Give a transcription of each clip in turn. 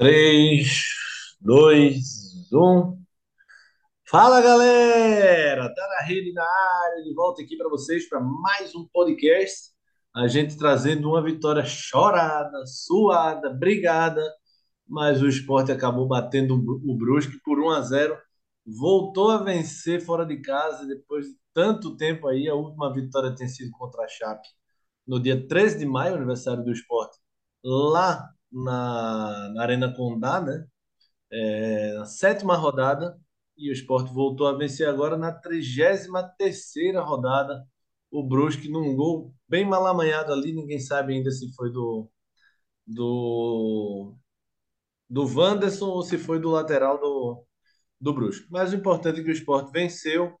3, 2, 1. Fala galera! Tá na rede, na área, de volta aqui para vocês para mais um podcast. A gente trazendo uma vitória chorada, suada, brigada, mas o esporte acabou batendo o Brusque por 1 a 0. Voltou a vencer fora de casa depois de tanto tempo aí. A última vitória tem sido contra a Chape no dia 13 de maio, aniversário do esporte, lá na, na Arena Condá, né? É, na sétima rodada, e o Sport voltou a vencer agora na 33ª rodada. O Brusque num gol bem mal amanhado ali, ninguém sabe ainda se foi do do do Wanderson ou se foi do lateral do, do Brusque. Mas o importante é que o Sport venceu,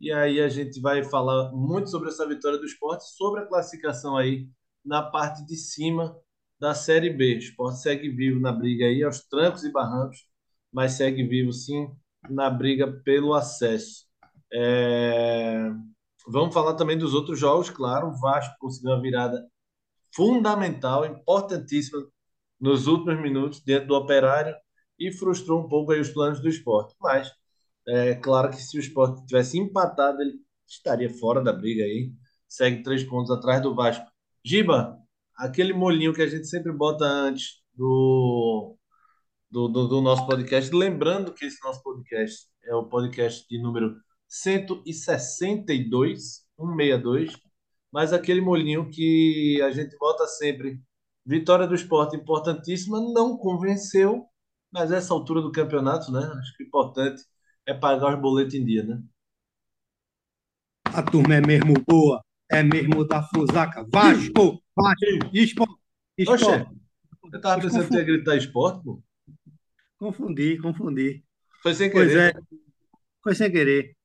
e aí a gente vai falar muito sobre essa vitória do Sport, sobre a classificação aí na parte de cima da Série B. O Sport segue vivo na briga aí, aos trancos e barrancos, mas segue vivo sim na briga pelo acesso. É... Vamos falar também dos outros jogos, claro. O Vasco conseguiu uma virada fundamental, importantíssima nos últimos minutos dentro do Operário e frustrou um pouco aí os planos do esporte. Mas é claro que se o esporte tivesse empatado, ele estaria fora da briga aí. Segue três pontos atrás do Vasco. Giba, aquele molinho que a gente sempre bota antes do, do, do, do nosso podcast. Lembrando que esse nosso podcast é o podcast de número 162, 162, mas aquele molinho que a gente bota sempre. Vitória do esporte importantíssima, não convenceu, mas essa altura do campeonato, né? Acho que o importante é pagar os boletos em dia, né? A turma é mesmo boa, é mesmo da Fusaca. Vasco, Vasco, esporte, esporte. Oxe, eu tava pensando que ia gritar esporte, pô. Confundi, confundi. Foi sem querer. Pois é, foi sem querer.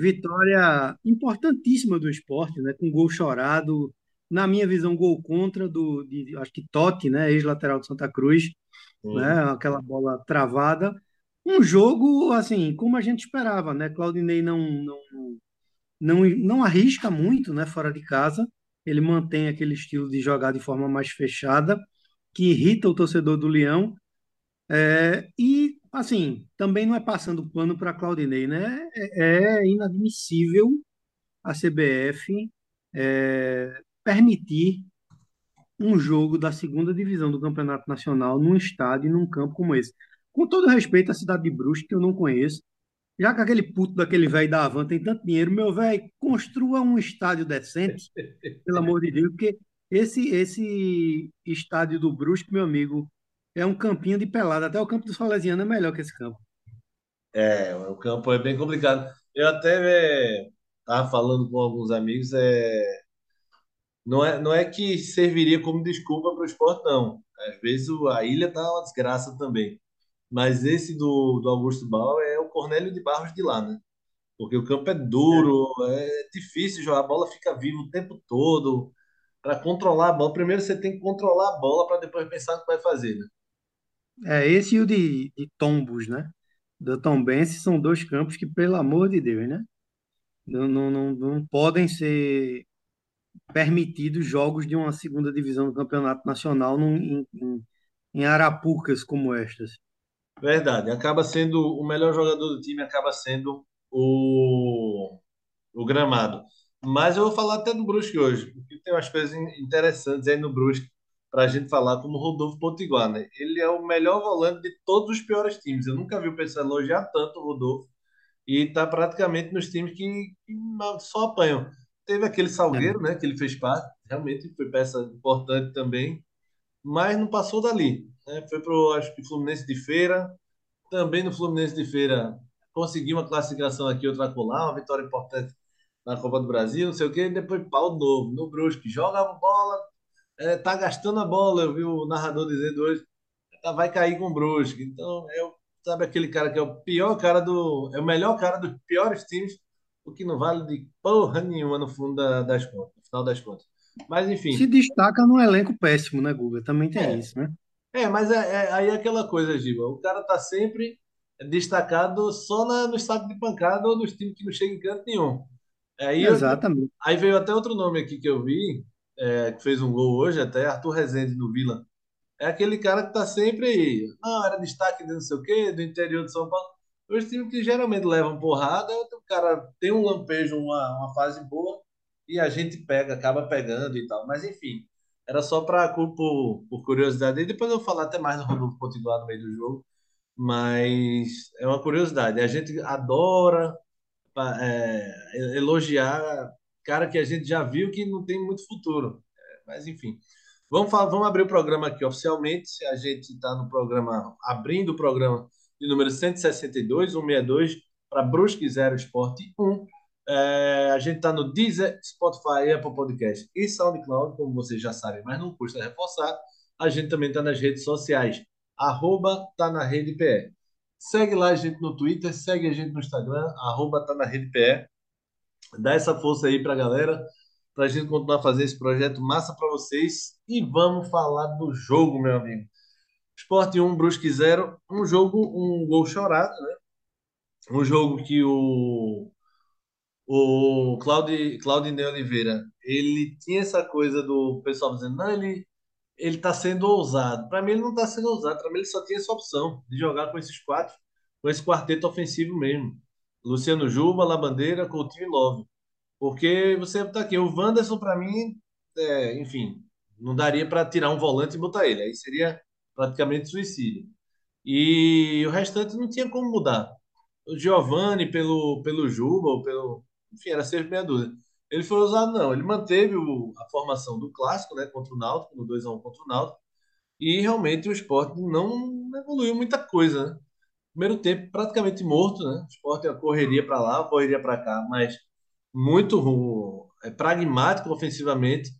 Vitória importantíssima do esporte, né? Com gol chorado. Na minha visão, gol contra do, de, acho que Totti, né? Ex-lateral de Santa Cruz, né? Aquela bola travada. Um jogo, assim, como a gente esperava, né? Claudinei não, não, não, não arrisca muito, né? Fora de casa. Ele mantém aquele estilo de jogar de forma mais fechada, que irrita o torcedor do Leão. É, e, assim, também não é passando pano para Claudinei, né? É, é, inadmissível a CBF é, permitir um jogo da segunda divisão do Campeonato Nacional num estádio, num campo como esse. Com todo respeito à cidade de Brusque, que eu não conheço, já que aquele puto daquele velho da Avan tem tanto dinheiro, meu velho, construa um estádio decente, pelo amor de Deus, porque esse, esse estádio do Brusque, meu amigo, é um campinho de pelada. Até o campo do Salesiano é melhor que esse campo. É, o campo é bem complicado. Eu até estava é, falando com alguns amigos, é, não, é, não é que serviria como desculpa para o esporte, não. Às vezes a ilha está uma desgraça também. Mas esse do, do Augusto Bal é o Cornélio de Barros de lá, né? Porque o campo é duro, é, é difícil jogar, a bola fica viva o tempo todo. Para controlar a bola, primeiro você tem que controlar a bola para depois pensar no que vai fazer, né? É, esse e o de, de Tombos, né? Do Tombense são dois campos que, pelo amor de Deus, né? Não, não, não, não podem ser permitidos jogos de uma segunda divisão do Campeonato Nacional num, em, em, em arapucas como estas. Verdade. Acaba sendo o melhor jogador do time, acaba sendo o, o Gramado. Mas eu vou falar até do Brusque hoje, porque tem umas coisas interessantes aí no Brusque para a gente falar como Rodolfo Potiguar, né? Ele é o melhor volante de todos os piores times. Eu nunca vi o pessoal elogiar tanto o Rodolfo e está praticamente nos times que, que, só apanham. Teve aquele Salgueiro, né? Que ele fez parte, realmente foi peça importante também, mas não passou dali. Né? Foi para o acho que Fluminense de Feira, também no Fluminense de Feira conseguiu uma classificação aqui, outra colar, uma vitória importante na Copa do Brasil, não sei o quê, e depois pau novo no Brusque, joga a bola, é, tá gastando a bola, eu vi o narrador dizendo hoje, tá, vai cair com o Brusque. Então, eu, sabe aquele cara que é o pior cara do. É o melhor cara dos piores times, o que não vale de porra nenhuma no fundo da, das contas, no final das contas. Mas, enfim. Se destaca num elenco péssimo, né, Guga? Também tem é. isso, né? É, mas é, é, aí é aquela coisa, Giba. O cara tá sempre destacado só na, no estado de pancada ou nos times que não chegam em canto nenhum. Aí Exatamente. Eu, aí veio até outro nome aqui que eu vi, é, que fez um gol hoje, até Arthur Rezende do Vila. É aquele cara que tá sempre aí. Não, era destaque de não sei o quê, do interior de São Paulo. Os times que geralmente levam porrada, o cara tem um lampejo, uma, uma fase boa, e a gente pega, acaba pegando e tal. Mas enfim, era só para por, por curiosidade. E depois eu vou falar até mais no Rodolfo continuar no meio do jogo. Mas é uma curiosidade. A gente adora é, elogiar cara que a gente já viu que não tem muito futuro. É, mas enfim. Vamos, falar, vamos abrir o programa aqui oficialmente. A gente está no programa, abrindo o programa de número 162, 162, para Brusque Zero Esporte 1. É, a gente está no Deezer, Spotify, Apple Podcast e SoundCloud, como vocês já sabem, mas não custa reforçar. A gente também está nas redes sociais, arroba tá na rede PE. Segue lá a gente no Twitter, segue a gente no Instagram, arroba tá na rede PE. Dá essa força aí para a galera, para a gente continuar fazendo esse projeto massa para vocês. E vamos falar do jogo, meu amigo. Sport 1, Brusque 0. Um jogo, um gol chorado, né? Um jogo que o o Claudio, Claudinei Oliveira, ele tinha essa coisa do pessoal dizendo, não, ele ele está sendo ousado. Para mim, ele não está sendo ousado. Para mim, ele só tinha essa opção de jogar com esses quatro, com esse quarteto ofensivo mesmo. Luciano Juba, Labandeira, Coutinho e Love. Porque você está aqui, o Wanderson, para mim, é, enfim, não daria para tirar um volante e botar ele. Aí seria praticamente suicídio. E o restante não tinha como mudar. O Giovanni pelo, pelo Juba, ou pelo, enfim, era sempre meia dúzia. Ele foi usado, não. Ele manteve o, a formação do clássico, né, contra o Náutico, no 2x1 contra o Náutico, e realmente o esporte não evoluiu muita coisa, né? Primeiro tempo praticamente morto, né? O esporte a correria para lá, correria para cá, mas muito é, pragmático ofensivamente.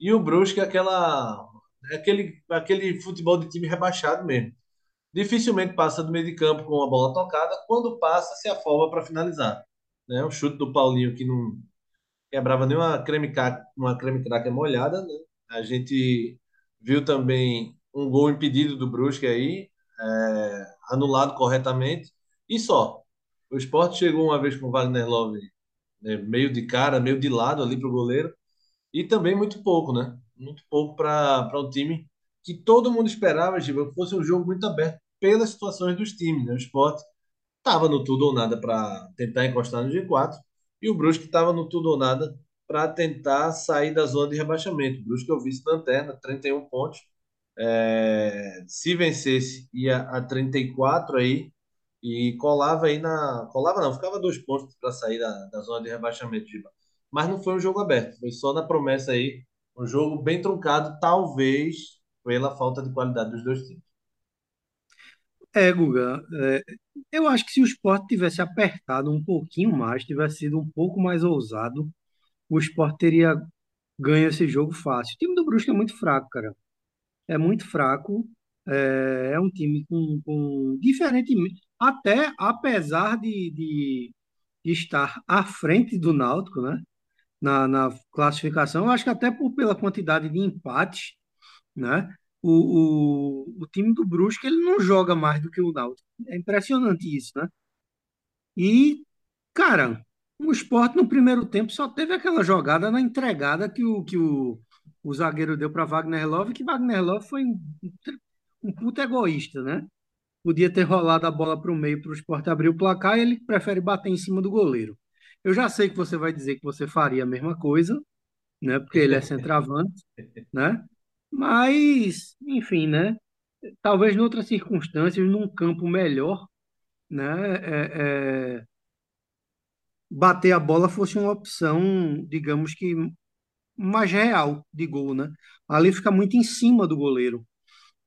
E o Brusque, aquela, aquele, aquele futebol de time rebaixado mesmo. Dificilmente passa do meio de campo com a bola tocada, quando passa, se afoba para finalizar né? Chute do Paulinho que não quebrava nenhuma creme uma creme cracker molhada, né? A gente viu também um gol impedido do Brusque aí, é, anulado corretamente, e só. O Sport chegou uma vez com o Wagner Love né, meio de cara, meio de lado ali para o goleiro, e também muito pouco, né? Muito pouco para um time que todo mundo esperava, Giba, que fosse um jogo muito aberto pelas situações dos times. Né? O Sport estava no tudo ou nada para tentar encostar no G4 e o Brusque estava no tudo ou nada para tentar sair da zona de rebaixamento. O Brusque é o vice-lanterna, 31 pontos. É, se vencesse, ia a 34 aí e colava aí na. Colava não, ficava dois pontos para sair da, da zona de rebaixamento. Mas não foi um jogo aberto, foi só na promessa aí. Um jogo bem truncado, talvez pela falta de qualidade dos dois times. É, Guga, é, eu acho que se o Sport tivesse apertado um pouquinho mais, tivesse sido um pouco mais ousado, o Sport teria ganho esse jogo fácil. O time do Brusque é muito fraco, cara. É muito fraco. É, é um time com, com diferentemente, até apesar de, de, de estar à frente do Náutico, né? Na, na classificação, eu acho que até por, pela quantidade de empates, né? O, o, o time do Brusque ele não joga mais do que o Náutico. É impressionante isso, né? E, cara, o Sport no primeiro tempo só teve aquela jogada na entregada que o, que o, o zagueiro deu para Wagner Love, que Wagner Love foi um, um puta egoísta, né? Podia ter rolado a bola para o meio para o Sport abrir o placar e ele prefere bater em cima do goleiro. Eu já sei que você vai dizer que você faria a mesma coisa, né? Porque ele é centroavante, né? Mas, enfim, né? Talvez em outras circunstâncias, num campo melhor, né? É, é, bater a bola fosse uma opção, digamos que mais real de gol, né? Ali fica muito em cima do goleiro,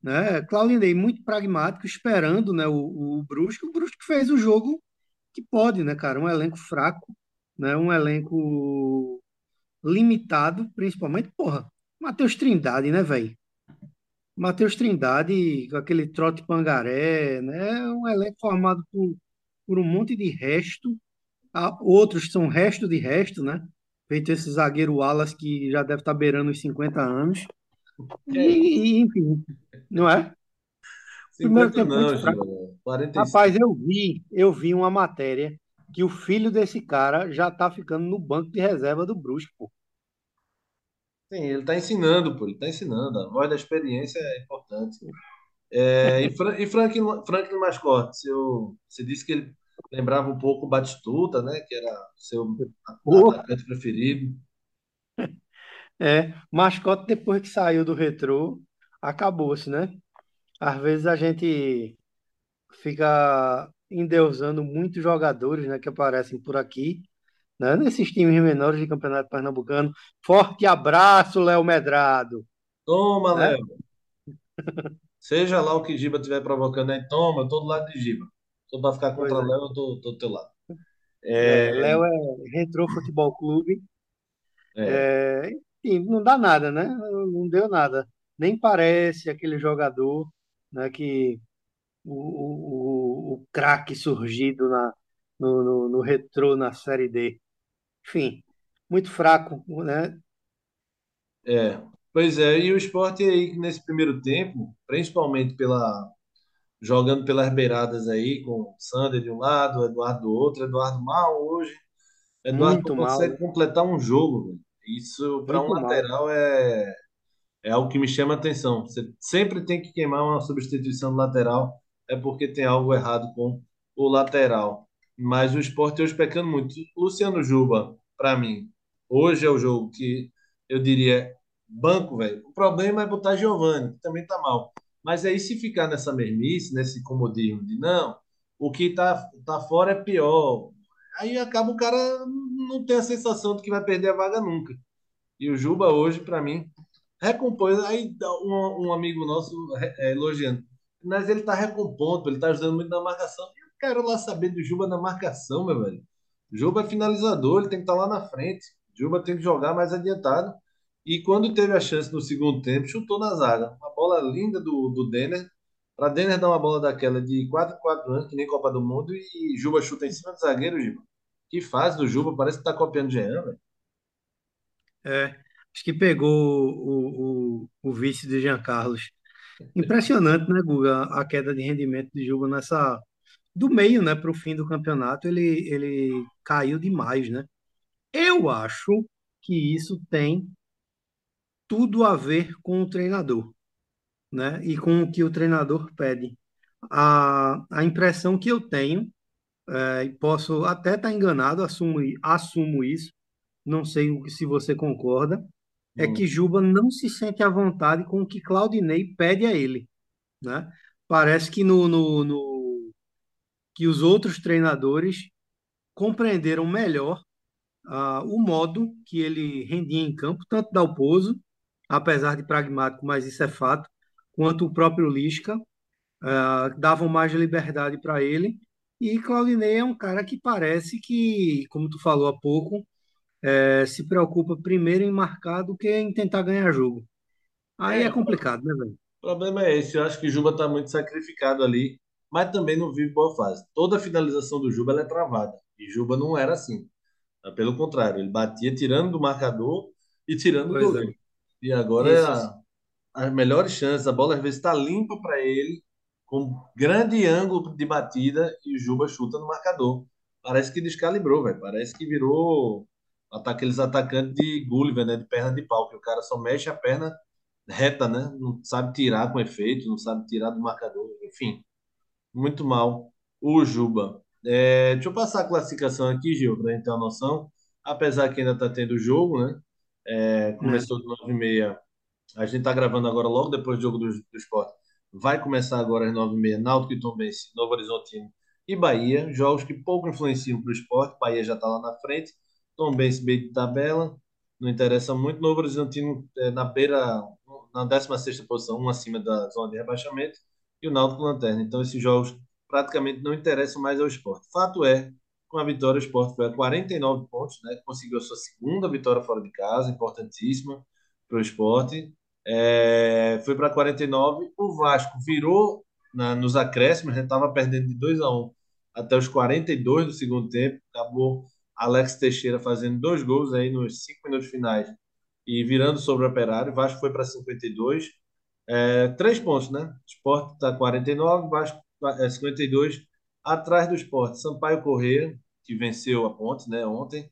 né? Claudinei muito pragmático, esperando, né? O, o Brusque, o Brusque fez o jogo que pode, né, cara? Um elenco fraco, né? Um elenco limitado, principalmente, porra. Matheus Trindade, né, velho? Matheus Trindade, com aquele trote pangaré, né? É um elenco formado por, por um monte de resto. Ah, outros são resto de resto, né? Feito esse zagueiro Wallace que já deve estar beirando os 50 anos. E, e enfim, não é? Primeiro tempo não, muito fraco. Rapaz, eu vi, eu vi uma matéria que o filho desse cara já tá ficando no banco de reserva do Brusque, pô. Sim, ele está ensinando, pô, ele está ensinando. A voz da experiência é importante. É, e, Fra e Franklin, Franklin Mascote, seu, você disse que ele lembrava um pouco o Batistuta, né? Que era seu atacante preferido. É, mascote depois que saiu do retrô, acabou-se, né? Às vezes a gente fica endeusando muitos jogadores, né, que aparecem por aqui, né, nesses times menores de Campeonato Pernambucano. Forte abraço, Léo Medrado. Toma, né? Léo. Seja lá o que Giba estiver provocando aí, toma, eu tô do lado de Giba. Só para ficar contra o é. Léo, eu tô, tô do teu lado. É... É, Léo é Retrô Futebol Clube. É. enfim, não dá nada, né? Não deu nada. Nem parece aquele jogador né, que o, o, o craque surgido na, no, no, no retrô na Série D. Enfim, muito fraco, né? É, pois é, e o esporte aí nesse primeiro tempo, principalmente pela jogando pelas beiradas aí, com o Sander de um lado, Eduardo do outro, Eduardo mal hoje. Eduardo muito não consegue mal, né? completar um jogo. Isso para um mal. lateral é, é algo que me chama a atenção. Você sempre tem que queimar uma substituição do lateral é porque tem algo errado com o lateral. Mas o esporte hoje pecando muito. Luciano Juba, para mim, hoje é o jogo que eu diria banco, velho. O problema é botar Giovani, que também tá mal. Mas aí se ficar nessa mermice, nesse comodismo de não, o que tá, tá fora é pior. Aí acaba o cara não ter a sensação de que vai perder a vaga nunca. E o Juba hoje, para mim, recompôs. Aí um, um amigo nosso é, elogiando mas ele tá recompondo, ele tá ajudando muito na marcação. Eu quero lá saber do Juba na marcação, meu velho. Juba é finalizador, ele tem que estar tá lá na frente. Juba tem que jogar mais adiantado. E quando teve a chance no segundo tempo, chutou na zaga. Uma bola linda do, do Denner. Para Denner dar uma bola daquela de 4 4 anos, que nem Copa do Mundo, e Juba chuta em cima do zagueiro, Juba. Que fase do Juba, parece que tá copiando o Jean, velho. É, acho que pegou o, o, o vice de Jean Carlos. Impressionante, né, Guga, a queda de rendimento de Juba nessa do meio, né, para o fim do campeonato, ele ele caiu demais, né? Eu acho que isso tem tudo a ver com o treinador, né? E com o que o treinador pede. A, a impressão que eu tenho, é, posso até estar enganado, assumo, assumo isso, não sei se você concorda, é que Juba não se sente à vontade com o que Claudinei pede a ele, né? Parece que no, no, no que os outros treinadores compreenderam melhor uh, o modo que ele rendia em campo, tanto Dalpozo, apesar de pragmático, mas isso é fato, quanto o próprio Lisca, uh, davam mais liberdade para ele. E Claudinei é um cara que parece que, como tu falou há pouco, é, se preocupa primeiro em marcar do que em tentar ganhar jogo. Aí é, é complicado, né, velho? O problema é esse. Eu acho que Juba está muito sacrificado ali, mas também não vive boa fase. Toda finalização do Juba é travada. E Juba não era assim. Pelo contrário, ele batia tirando do marcador e tirando pois do goleiro. É. E agora é a, as melhores chances, a bola às vezes está limpa para ele, com grande ângulo de batida, e o Juba chuta no marcador. Parece que descalibrou, velho. Parece que virou aqueles atacantes de Gulliver, né? De perna de pau, que o cara só mexe a perna reta, né? Não sabe tirar com efeito, não sabe tirar do marcador, enfim. Muito mal. O Juba. É, deixa eu passar a classificação aqui, Gil, para a gente ter uma noção. Apesar que ainda está tendo jogo, né? É, começou de 9h30. A gente está gravando agora logo depois do jogo do, do esporte. Vai começar agora às 9h30. Náutico e Tombense, Novo Horizontino e Bahia. Jogos que pouco influenciam para o esporte. Bahia já está lá na frente. Tom Benz meio de tabela, não interessa muito. Novo Horizontino é, na beira, na 16 posição, um acima da zona de rebaixamento, e o Náutico Lanterna. Então, esses jogos praticamente não interessam mais ao esporte. Fato é, com a vitória, o esporte foi a 49 pontos, né? conseguiu a sua segunda vitória fora de casa, importantíssima para o esporte. É, foi para 49. O Vasco virou na, nos acréscimos, estava perdendo de 2 a 1 até os 42 do segundo tempo, acabou Alex Teixeira fazendo dois gols aí nos cinco minutos finais e virando sobre o Operário. Vasco foi para 52. É, três pontos, né? Sport está 49, Vasco é 52. Atrás do Sport, Sampaio Corrêa, que venceu a ponte né, ontem.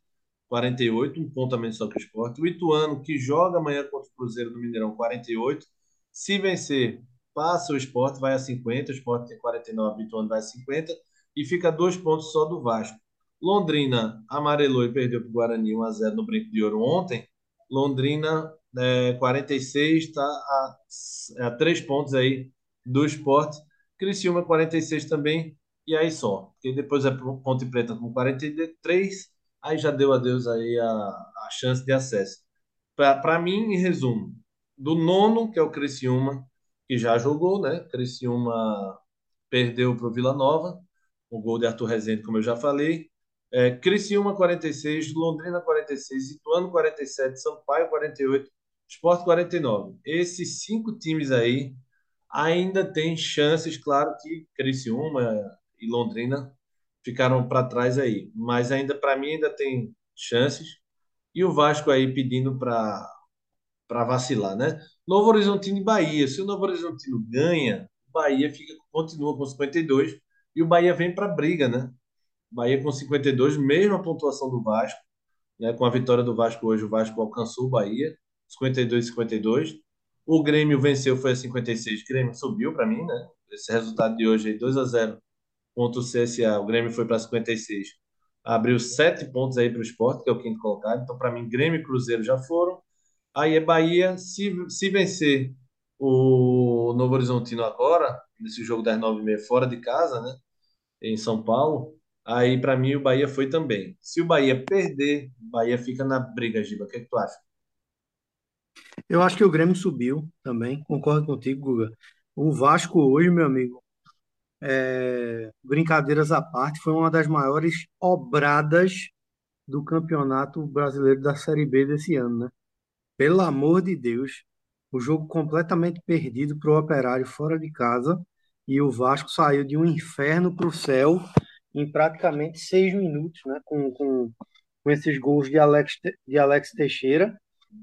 48, um ponto a menos só que o Sport. O Ituano, que joga amanhã contra o Cruzeiro no Mineirão, 48. Se vencer, passa o Sport, vai a 50. O Sport tem 49, o Ituano vai a 50. E fica dois pontos só do Vasco. Londrina amarelou e perdeu para o Guarani 1x0 no Brinco de Ouro ontem. Londrina é, 46, está a, a três pontos aí do Sport. Criciúma 46 também, e aí só. E depois é Ponte Preta com 43, aí já deu adeus aí a, a chance de acesso. Para mim, em resumo, do nono, que é o Criciúma, que já jogou, né? Criciúma perdeu para o Vila Nova, o gol de Arthur Rezende, como eu já falei. É, Criciúma 46, Londrina 46, Ituano 47, Sampaio 48, Sport 49. Esses cinco times aí ainda tem chances, claro que Criciúma e Londrina ficaram para trás aí, mas ainda para mim ainda tem chances. E o Vasco aí pedindo para para vacilar, né? Novo Horizontino e Bahia. Se o Novo Horizontino ganha, o Bahia fica continua com 52 e o Bahia vem para briga, né? Bahia com 52, mesma pontuação do Vasco, né? Com a vitória do Vasco hoje, o Vasco alcançou o Bahia, 52 52. O Grêmio venceu, foi a 56. O Grêmio subiu para mim, né? Esse resultado de hoje aí, 2 a 0 contra o CSA. O Grêmio foi para 56. Abriu sete pontos aí para o esporte, que é o quinto colocado. Então, para mim, Grêmio e Cruzeiro já foram. Aí é Bahia, se, se vencer o Novo Horizontino agora, nesse jogo das nove e meia fora de casa, né? Em São Paulo, aí para mim o Bahia foi também. Se o Bahia perder, o Bahia fica na briga, Giba. O que, é que tu acha? Eu acho que o Grêmio subiu também, concordo contigo, Guga. O Vasco hoje, meu amigo, é, brincadeiras à parte, foi uma das maiores obradas do Campeonato Brasileiro da Série B desse ano, né? Pelo amor de Deus, o jogo completamente perdido para o Operário fora de casa e o Vasco saiu de um inferno para o céu em praticamente seis minutos, né? Com, com, com esses gols de Alex, de Alex Teixeira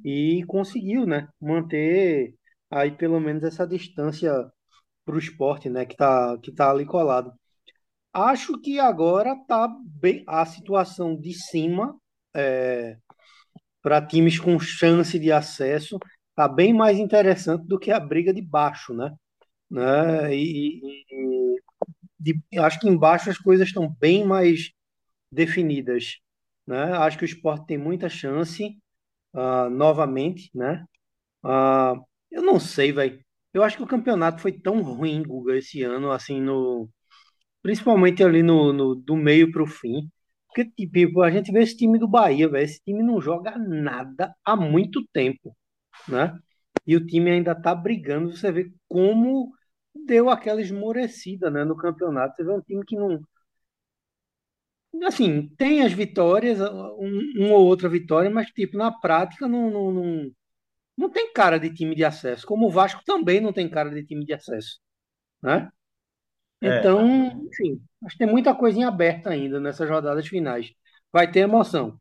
e conseguiu, né, manter aí pelo menos essa distância para o esporte, né, que está que tá ali colado. Acho que agora tá bem a situação de cima é, para times com chance de acesso tá bem mais interessante do que a briga de baixo, né? né? E, e de, acho que embaixo as coisas estão bem mais definidas, né? Acho que o esporte tem muita chance uh, novamente, né? Uh, eu não sei, velho. Eu acho que o campeonato foi tão ruim, Guga, esse ano, assim, no principalmente ali no, no do meio para o fim. Porque, tipo, a gente vê esse time do Bahia, velho. Esse time não joga nada há muito tempo, né? E o time ainda tá brigando. Você vê como deu aquela esmorecida, né, no campeonato. Você vê um time que não, assim, tem as vitórias, um, uma ou outra vitória, mas, tipo, na prática não, não, não, não tem cara de time de acesso. Como o Vasco também não tem cara de time de acesso, né? É, Então, enfim, acho que tem muita coisinha aberta ainda nessas rodadas finais. Vai ter emoção.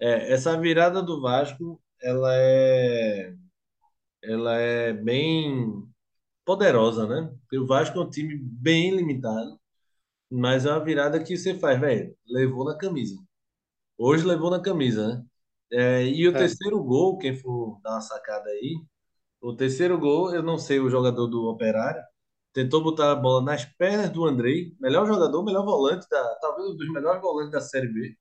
é, essa virada do Vasco, ela é, ela é bem poderosa, né? Porque o Vasco é um time bem limitado, mas é uma virada que você faz, velho, levou na camisa. Hoje levou na camisa, né? É, e o É. terceiro gol, quem for dar uma sacada aí, o terceiro gol, eu não sei o jogador do Operário, tentou botar a bola nas pernas do Andrei, melhor jogador, melhor volante, da, talvez um dos melhores volantes da Série B.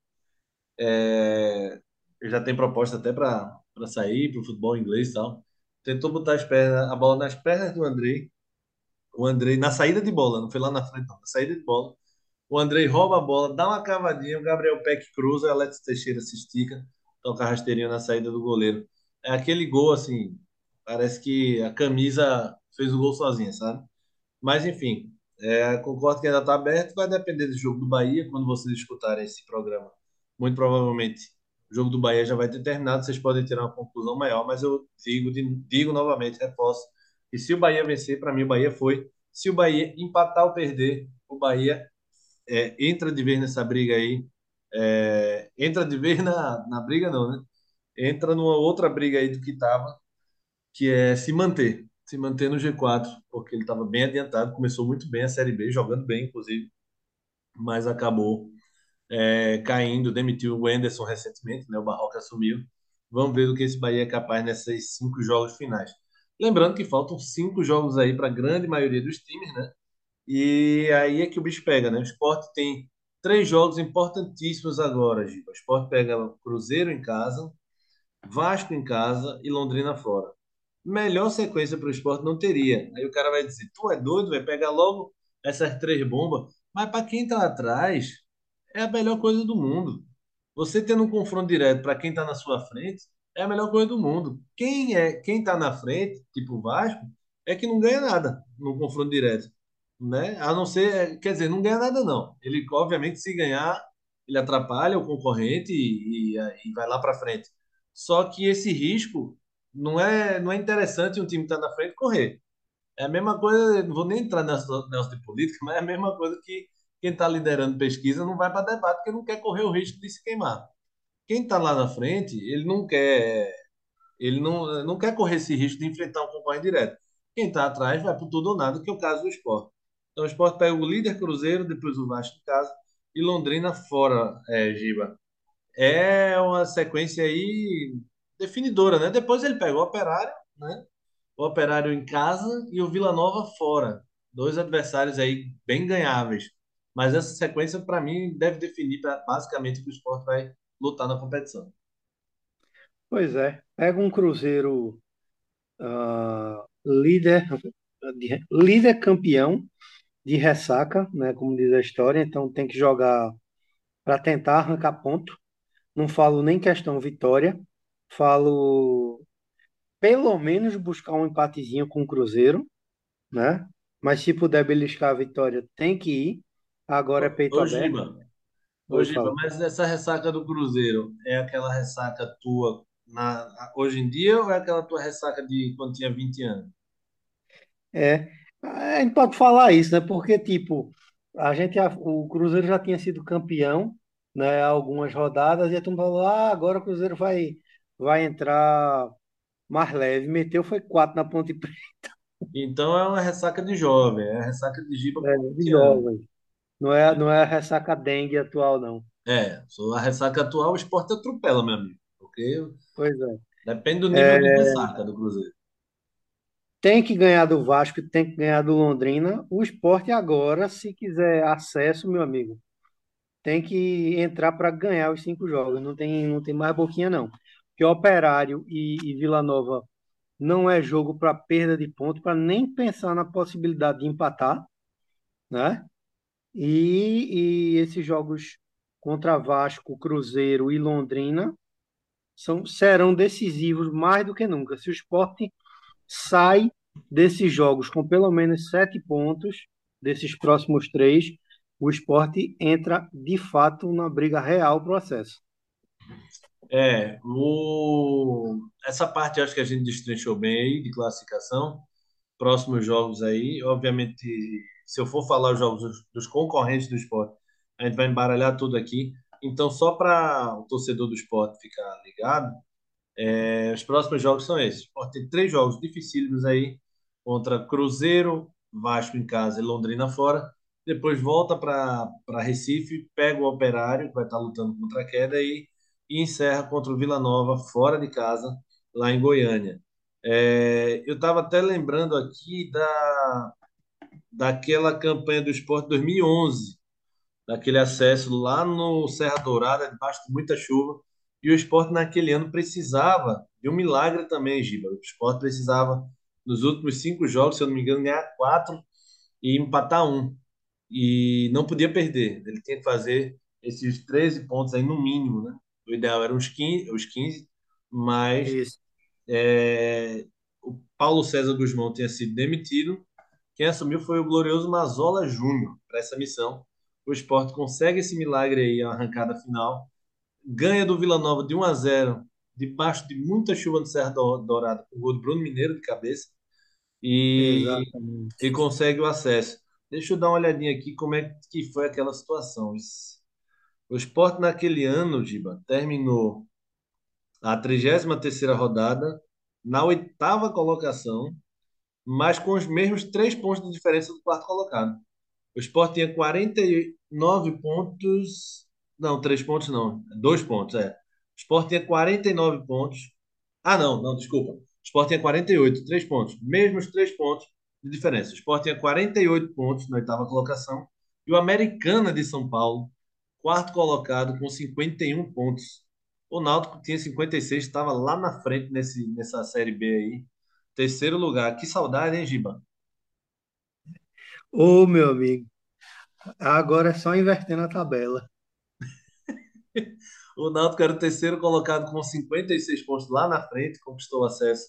É, ele já tem proposta até para sair para o futebol inglês e tal. Tentou botar as pernas, a bola nas pernas do Andrei, o Andrei na saída de bola, não foi lá na frente, não, na saída de bola. O Andrei rouba a bola, dá uma cavadinha, o Gabriel Peck cruza, o Alex Teixeira se estica, toca rasteirinho na saída do goleiro. É aquele gol assim, parece que a camisa fez o gol sozinha, sabe? Mas enfim, é, concordo que ainda está aberto, vai depender do jogo do Bahia, quando vocês escutarem esse programa. Muito provavelmente o jogo do Bahia já vai ter terminado, vocês podem tirar uma conclusão maior, mas eu digo, digo novamente, reforço, que se o Bahia vencer, para mim o Bahia foi. Se o Bahia empatar ou perder, o Bahia é, entra de vez nessa briga aí. É, entra de vez na, na briga, não, né? Entra numa outra briga aí do que estava, que é se manter. Se manter no G4, porque ele estava bem adiantado, começou muito bem a Série B, jogando bem, inclusive, mas acabou é, caindo, demitiu o Enderson recentemente, né? O Barroca assumiu. Vamos ver do que esse Bahia é capaz nesses cinco jogos finais. Lembrando que faltam cinco jogos aí para a grande maioria dos times, né? E aí é que o bicho pega, né? O Sport tem três jogos importantíssimos agora, Giba. O Sport pega Cruzeiro em casa, Vasco em casa e Londrina fora. Melhor sequência para o Sport não teria. Aí o cara vai dizer: tu é doido, vai pegar logo essas três bombas. Mas para quem tá atrás, é a melhor coisa do mundo. Você tendo um confronto direto para quem está na sua frente, é a melhor coisa do mundo. Quem é, quem está na frente, tipo o Vasco, é que não ganha nada no confronto direto, né? A não ser, quer dizer, não ganha nada não. Ele obviamente se ganhar, ele atrapalha o concorrente e, e, e vai lá para frente. Só que esse risco não é não é interessante um time estar tá na frente correr. É a mesma coisa, não vou nem entrar nessa, nessa de política, mas é a mesma coisa que quem está liderando pesquisa não vai para debate porque não quer correr o risco de se queimar. Quem está lá na frente, ele não quer, ele não, não quer correr esse risco de enfrentar um concorrente direto. Quem está atrás vai por tudo ou nada, que é o caso do esporte. Então o esporte pega o líder Cruzeiro, depois o Vasco em casa e Londrina fora, é, Giba. É uma sequência aí definidora, né? Depois ele pega o Operário, né? O Operário em casa e o Vila Nova fora. Dois adversários aí bem ganháveis. Mas essa sequência, para mim, deve definir basicamente que o esporte vai lutar na competição. Pois é. Pega um Cruzeiro uh, líder, líder campeão de ressaca, né, como diz a história, então tem que jogar para tentar arrancar ponto. Não falo nem questão vitória, falo pelo menos buscar um empatezinho com o Cruzeiro, né? Mas se puder beliscar a vitória, tem que ir. Agora é peito Ô, aberto. Giba, Giba, mas essa ressaca do Cruzeiro é aquela ressaca tua na, hoje em dia ou é aquela tua ressaca de quando tinha 20 anos? É, a gente pode falar isso, né? Porque, tipo, a gente, o Cruzeiro já tinha sido campeão, né? Algumas rodadas e a turma falou, ah, agora o Cruzeiro vai, vai entrar mais leve. Meteu foi quatro na Ponte Preta. Então é uma ressaca de jovem, é a ressaca de Giba É, de 20 anos. jovem. Não é, não é a ressaca dengue atual, não. É, só a ressaca atual, o esporte atropela, meu amigo. Porque Pois é. depende do nível de É, ressaca do Cruzeiro. tem que ganhar do Vasco, tem que ganhar do Londrina. O Sport agora, se quiser acesso, meu amigo, tem que entrar para ganhar os cinco jogos. Não tem, não tem mais boquinha, não. Porque Operário e, e Vila Nova não é jogo para perda de ponto, para nem pensar na possibilidade de empatar, né? E, e esses jogos contra Vasco, Cruzeiro e Londrina são, serão decisivos mais do que nunca. Se o Sport sai desses jogos com pelo menos sete pontos, desses próximos três, o Sport entra de fato na briga real pro acesso. É, o... essa parte acho que a gente destrinchou bem aí de classificação. Próximos jogos aí, obviamente, se eu for falar os jogos dos, concorrentes do esporte, a gente vai embaralhar tudo aqui. Então, só para o torcedor do esporte ficar ligado, é, os próximos jogos são esses. Esporte tem três jogos dificílimos aí, contra Cruzeiro, Vasco em casa e Londrina fora. Depois volta para Recife, pega o Operário, que vai estar lutando contra a queda, e, e encerra contra o Vila Nova, fora de casa, lá em Goiânia. É, eu estava até lembrando aqui da, daquela campanha do Esporte 2011, daquele acesso lá no Serra Dourada, debaixo de muita chuva, e o Esporte naquele ano precisava de um milagre também, Giba. O Esporte precisava, nos últimos cinco jogos, se eu não me engano, ganhar quatro e empatar um. E não podia perder. Ele tinha que fazer esses 13 pontos aí no mínimo, né? O ideal era uns 15, os 15 mas é, o Paulo César Guzmão tinha sido demitido. Quem assumiu foi o glorioso Mazola Júnior para essa missão. O Sport consegue esse milagre aí, a arrancada final. Ganha do Vila Nova de 1 a 0, debaixo de muita chuva no Serra Dourada, com o gol do Bruno Mineiro de cabeça. E, e consegue o acesso. Deixa eu dar uma olhadinha aqui como é que foi aquela situação. O Sport naquele ano, Giba, terminou a 33ª rodada na oitava colocação, mas com os mesmos três pontos de diferença do quarto colocado. O Sport tinha 49 pontos Não, três pontos não. Dois pontos, é. O Sport tinha 49 pontos. Ah, não, não, desculpa. O Sport tinha 48, três pontos. Mesmos três pontos de diferença. O Sport tinha 48 pontos na oitava colocação. E o Americana de São Paulo, quarto colocado, com 51 pontos. O Náutico tinha 56, estava lá na frente nesse, nessa Série B aí. Terceiro lugar. Que saudade, hein, Giba? Ô, meu amigo, agora é só invertendo a tabela. O Náutico era o terceiro colocado com 56 pontos lá na frente, conquistou o acesso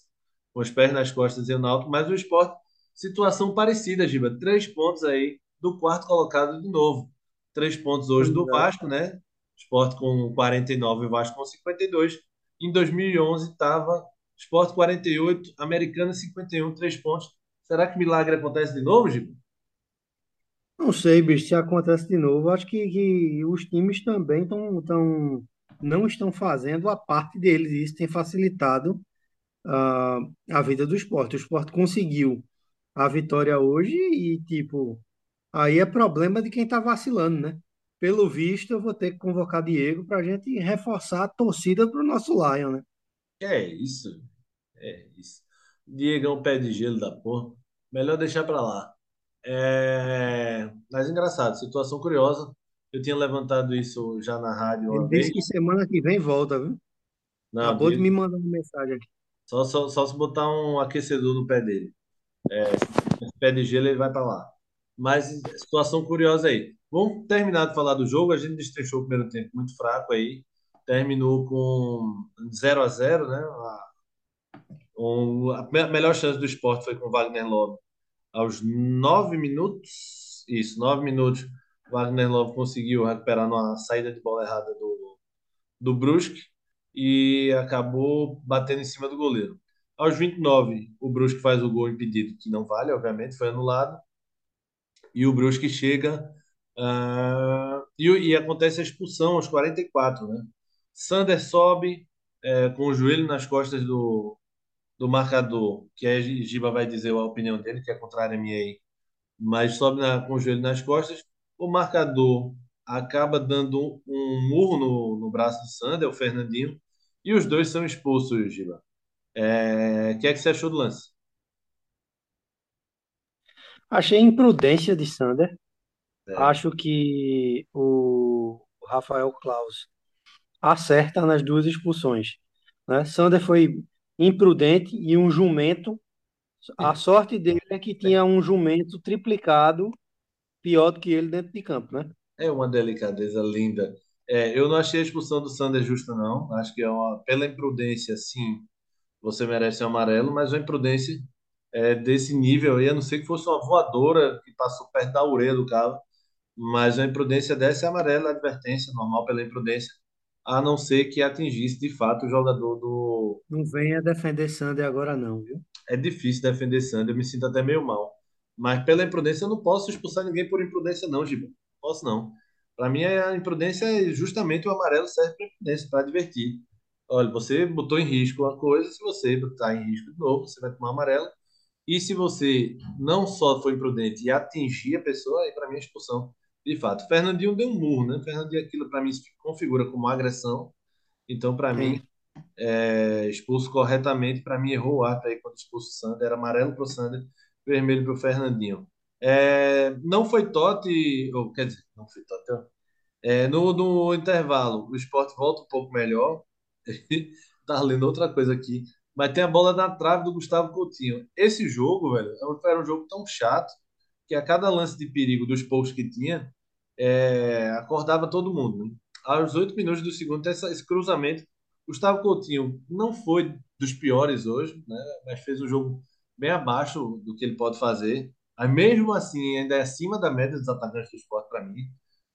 com os pés nas costas e o Náutico, mas o Sport, situação parecida, Giba. Três pontos aí do quarto colocado de novo. Três pontos hoje do. Vasco, né? Sport com 49 e o Vasco com 52. Em 2011 estava Sport 48, Americana 51, três pontos. Será que milagre acontece de novo, Giba? Não sei, bicho, se acontece de novo. Acho que, que os times também tão, tão, não estão fazendo a parte deles. e Isso tem facilitado ah, a vida do esporte. O esporte conseguiu a vitória hoje e, tipo, aí é problema de quem está vacilando, né? Pelo visto, eu vou ter que convocar Diego para a gente reforçar a torcida para o nosso Lion, né? É isso, é isso. Diegão pé de gelo da porra. Melhor deixar pra lá. É... Mas engraçado, situação curiosa. Eu tinha levantado isso já na rádio Ele uma disse vez. que semana que vem volta, viu? Não, Acabou de me mandar uma mensagem aqui. só, só, só se botar um aquecedor no pé dele. Pé de gelo, ele vai pra lá. Mas situação curiosa aí. Vamos terminar de falar do jogo. A gente destrinchou o primeiro tempo muito fraco aí. Terminou com zero a zero, né? A, um- a me- melhor chance do esporte foi com Wagner Love aos nove minutos. Isso, nove minutos. O Wagner Love conseguiu recuperar numa saída de bola errada do, do Brusque e acabou batendo em cima do goleiro. Aos 29, o Brusque faz o gol impedido, que não vale, obviamente, foi anulado. E o Brusque chega ah, e, e acontece a expulsão aos 44, né? Sander sobe eh, com o joelho nas costas do, do marcador, que a Giba vai dizer a opinião dele, que é contrária a minha aí mas sobe na- com o joelho nas costas. O marcador acaba dando um murro no, no braço do Sander, o Fernandinho, e os dois são expulsos, Giba. É, O que é que você achou do lance? Achei imprudência de Sander. É, Acho que o Rafael Claus acerta nas duas expulsões, né? Sander foi imprudente e um jumento. A sorte dele é que tinha um jumento triplicado pior do que ele dentro de campo, né? é uma delicadeza linda. É, eu não achei a expulsão do Sander justa, não. Acho que é uma, pela imprudência, sim, você merece um amarelo, mas uma imprudência é, desse nível aí, a não ser que fosse uma voadora que passou perto da orelha do cara. Mas a imprudência dessa é amarela, advertência normal pela imprudência, a não ser que atingisse de fato o jogador do. Não venha defender Sander agora não, viu? É difícil defender Sander, eu me sinto até meio mal. Mas pela imprudência eu não posso expulsar ninguém por imprudência, não, Giba. Posso não. Para mim, a imprudência é justamente o amarelo serve para imprudência, para divertir. Olha, você botou em risco uma coisa, se você botar em risco de novo, você vai tomar amarelo. E se você não só foi imprudente e atingir a pessoa, aí para mim é expulsão. De fato, o Fernandinho deu um murro, né? O Fernandinho, aquilo para mim se configura como agressão. Então, para mim, é, expulso corretamente. Para mim, errou o ato aí quando expulso o Sander. Era amarelo para o Sander, vermelho para o Fernandinho. É, não foi Totti, ou quer dizer, não foi Totti. É, no, no intervalo, o Sport volta um pouco melhor. Tava lendo outra coisa aqui. Mas tem a bola na trave do Gustavo Coutinho. Esse jogo, velho, era um jogo tão chato que a cada lance de perigo dos poucos que tinha, é, acordava todo mundo. né? Aos oito minutos do segundo, esse cruzamento. Gustavo Coutinho não foi dos piores hoje, né? Mas fez um jogo bem abaixo do que ele pode fazer. Mas mesmo assim, ainda é acima da média dos atacantes do esporte para mim.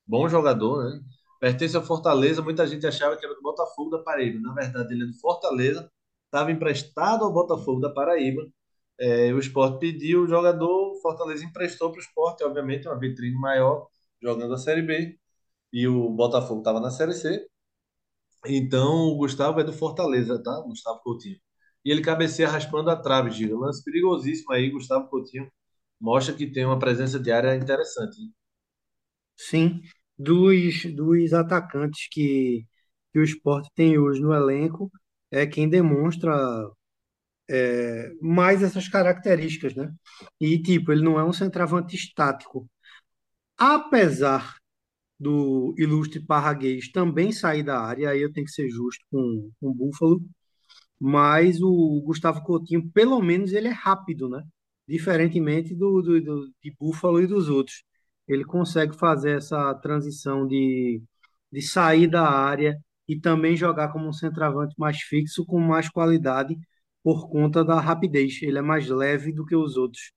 Bom jogador, né? Pertence ao Fortaleza. Muita gente achava que era do Botafogo da Paraíba. Na verdade, ele é do Fortaleza. Estava emprestado ao Botafogo da Paraíba. É, o Sport pediu o jogador, Fortaleza emprestou para o Sport, obviamente, uma vitrine maior, jogando a Série B. E o Botafogo estava na Série C. Então, o Gustavo é do Fortaleza, tá? Gustavo Coutinho. E ele cabeceia raspando a trave, Giga. Lance perigosíssimo aí, Gustavo Coutinho. Mostra que tem uma presença de área interessante. Sim. dos, dos atacantes que, que o Sport tem hoje no elenco, é quem demonstra é, mais essas características, né? E, tipo, ele não é um centroavante estático. Apesar do ilustre Parraguês também sair da área, aí eu tenho que ser justo com, com o Búfalo, mas o Gustavo Coutinho, pelo menos, ele é rápido, né? Diferentemente do, do, do de Búfalo e dos outros. Ele consegue fazer essa transição de, de sair da área e também jogar como um centroavante mais fixo, com mais qualidade, por conta da rapidez. Ele é mais leve do que os outros.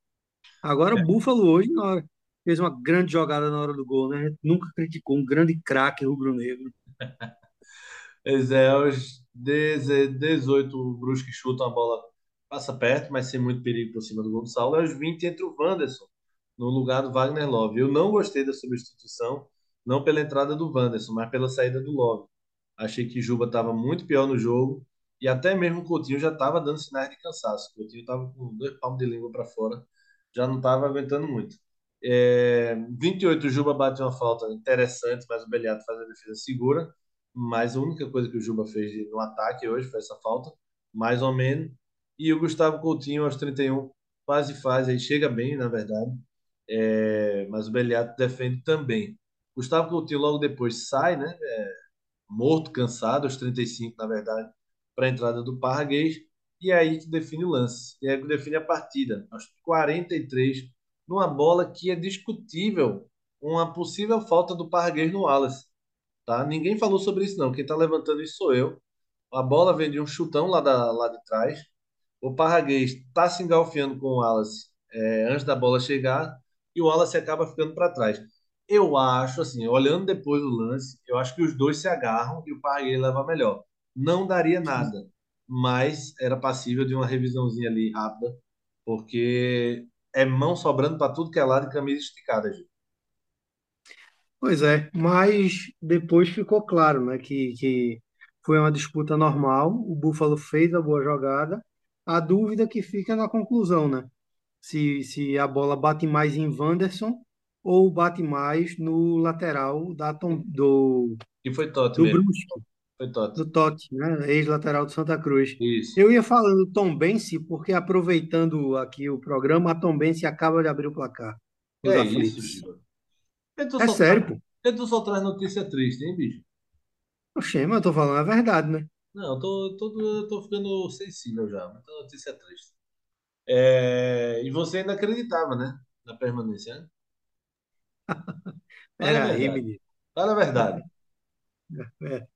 Agora, o Búfalo hoje na hora, fez uma grande jogada na hora do gol, né? Nunca criticou um grande craque rubro-negro. Pois é, aos 18 o Brusque chuta a bola, passa perto, mas sem muito perigo por cima do gol do Saulo. Aos 20 entra o Wanderson, no lugar do Wagner Love. Eu não gostei da substituição, não pela entrada do Wanderson, mas pela saída do Love. Achei que Juba estava muito pior no jogo e até mesmo o Coutinho já estava dando sinais de cansaço. O Coutinho estava com dois palmos de língua para fora, já não estava aguentando muito. É, 28, o Juba bate uma falta interessante, mas o Beliato faz a defesa segura. Mas a única coisa que o Juba fez no ataque hoje foi essa falta, mais ou menos. E o Gustavo Coutinho, aos 31, quase faz, aí chega bem, na verdade. É, mas o Beliato defende também. Gustavo Coutinho logo depois sai, né? É, morto, cansado, aos 35, na verdade, para a entrada do Parraguês. E é aí que define o lance. E aí que define a partida. Aos 43, numa bola que é discutível uma possível falta do Parraguês no Wallace. Tá? Ninguém falou sobre isso, não. Quem está levantando isso sou eu. A bola vem de um chutão lá, da, lá de trás. O Parraguês está se engalfiando com o Wallace é, antes da bola chegar e o Wallace acaba ficando para trás. Eu acho, assim, olhando depois o lance, eu acho que os dois se agarram e o Parraguês leva melhor. Não daria nada, mas era passível de uma revisãozinha ali rápida, porque é mão sobrando para tudo que é lado e camisa esticada, gente. Pois é, mas depois ficou claro, né, que, que foi uma disputa normal, o Buffalo fez a boa jogada, a dúvida que fica na conclusão, né? Se, se a bola bate mais em Wanderson ou bate mais no lateral da do, E foi Totti do mesmo. Brusque, Foi Totti. do Totti, né? Ex-lateral do Santa Cruz. Isso. Eu ia falando Tombense, porque aproveitando aqui o programa, a Tombense acaba de abrir o placar. É aflitos. isso, É sério, traz- pô. e tu só traz notícia triste, hein, bicho? Oxê, mas eu tô falando a verdade, né? Não, eu tô, tô, tô ficando sensível já, mas a notícia é triste. É, e você ainda acreditava, né? Na permanência, né? Pera aí, menino. Fala a verdade. É,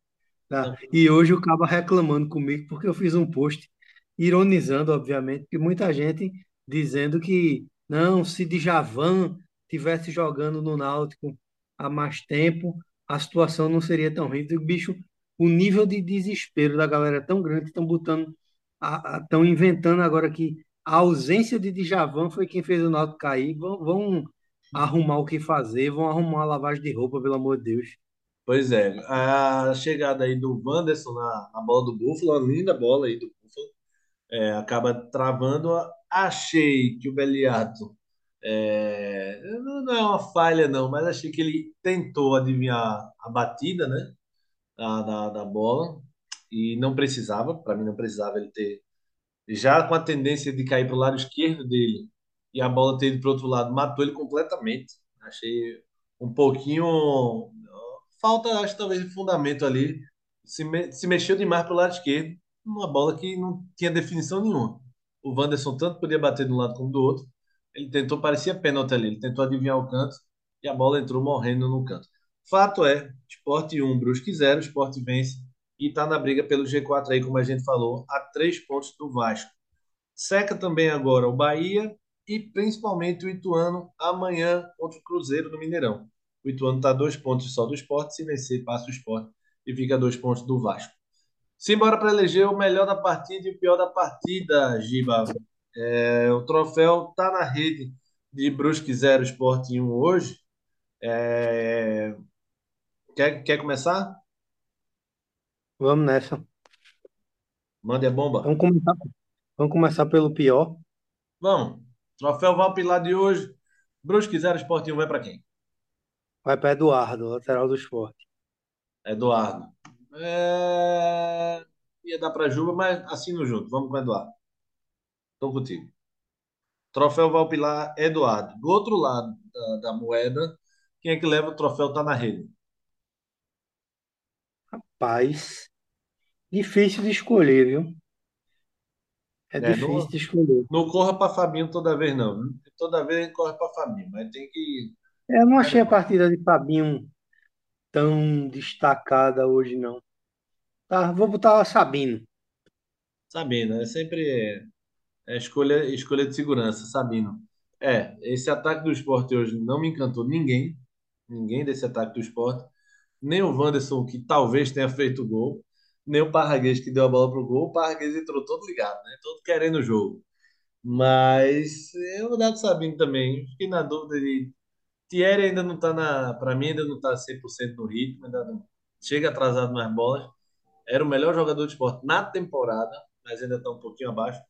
tá. E hoje o Cabo reclamando comigo porque eu fiz um post ironizando, obviamente, que muita gente dizendo que não, se Djavan tivesse jogando no Náutico há mais tempo, a situação não seria tão ruim. Digo, Bicho, o nível de desespero da galera é tão grande que estão botando, estão inventando agora que a ausência de Djavan foi quem fez o Náutico cair. Vão, vão arrumar o que fazer, vão arrumar uma lavagem de roupa, pelo amor de Deus. Pois é, a chegada aí do Wanderson na, na bola do Buffalo, uma linda bola aí do Buffalo, é, acaba travando. Achei que o Beliato é, não é uma falha, não, mas achei que ele tentou adivinhar a batida, né? Da, da, da bola e não precisava, para mim não precisava ele ter já com a tendência de cair para o lado esquerdo dele e a bola ter ido para outro lado, matou ele completamente. Achei um pouquinho. Falta, acho, talvez, fundamento ali. Se, me- se mexeu demais para o lado esquerdo, numa bola que não tinha definição nenhuma. O Wanderson tanto podia bater de um lado como do outro. Ele tentou, parecia pênalti ali, ele tentou adivinhar o canto e a bola entrou morrendo no canto. Fato é, Sport 1, Brusque 0, Sport vence e está na briga pelo G4 aí, como a gente falou, a três pontos do Vasco. Seca também agora o Bahia e principalmente o Ituano amanhã contra o Cruzeiro no Mineirão. O Ituano está dois pontos só do esporte, se vencer, passa o esporte e fica dois pontos do Vasco. Simbora para eleger o melhor da partida e o pior da partida, Giba. É, o troféu tá na rede de Brusque 0 Sport 1 hoje. É, quer, quer começar? Vamos nessa. Mande a bomba. Vamos começar, vamos começar pelo pior. Vamos. Troféu Valpilar de hoje. Brusque 0 Sport 1 vai para quem? Vai para Eduardo, lateral do esporte. Eduardo. É... Ia dar para Juba, mas assino junto. Vamos com o Eduardo. Estou contigo. Troféu Valpilar, Eduardo. Do outro lado da, da moeda, quem é que leva o troféu tá na rede? Rapaz, difícil de escolher, viu? É É, difícil não, de escolher. não corra para Fabinho toda vez, não. Toda vez a gente corre para Fabinho, mas tem que. Eu não achei a partida de Fabinho tão destacada hoje, não. Tá, vou botar Sabino. Sabino, é sempre é escolha, escolha de segurança, Sabino. É, esse ataque do esporte hoje não me encantou ninguém. Ninguém desse ataque do esporte. Nem o Wanderson, que talvez tenha feito o gol, nem o Parraguês, que deu a bola pro gol. O Parraguês entrou todo ligado, né? Todo querendo o jogo. Mas eu vou dar pro Sabino também. Fiquei na dúvida de. Thierry ainda não tá na. Pra mim, ainda não tá 100% no ritmo, ainda não. Chega atrasado nas bolas. Era o melhor jogador de esporte na temporada, mas ainda está um pouquinho abaixo.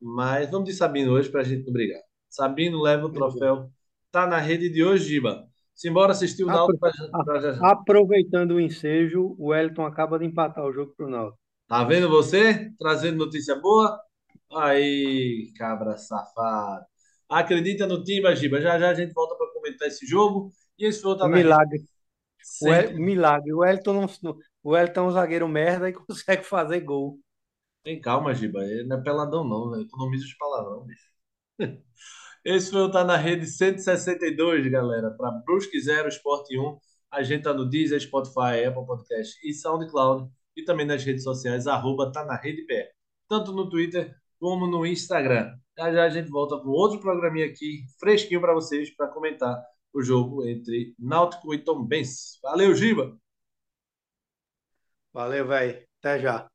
Mas vamos de Sabino hoje para a gente não brigar. Sabino leva o troféu. Tá na rede de hoje, Giba. Simbora assistir o Apro- Náutico pra, já Aproveitando o ensejo, o Wellington acaba de empatar o jogo pro Náutico. Tá vendo você? Trazendo notícia boa? Aí, cabra safado. Acredita no time, Giba. Já já a gente volta para comentar esse jogo. E esse foi o na rede. Milagre. O El- milagre. O Wellington, não, o Wellington é um zagueiro merda e consegue fazer gol. Tem calma, Giba. Ele não é peladão, não. né? Economiza os palavrão, bicho. Esse foi o Tá na Rede 162, galera. Para Brusque 0, Sport 1. A gente tá no Deezer, Spotify, Apple Podcast e SoundCloud. E também nas redes sociais, arroba Tá na Rede Pé. Tanto no Twitter como no Instagram. Já já a gente volta com outro programinha aqui, fresquinho para vocês, para comentar o jogo entre Náutico e Tombense. Valeu, Giba! Valeu, velho. Até já.